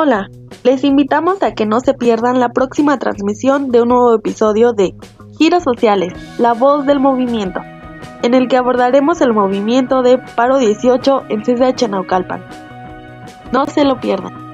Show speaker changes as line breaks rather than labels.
Hola, les invitamos a que no se pierdan la próxima transmisión de un nuevo episodio de Giros Sociales, la voz del movimiento, en el que abordaremos el movimiento de paro 18 en CCH Naucalpan. No se lo pierdan.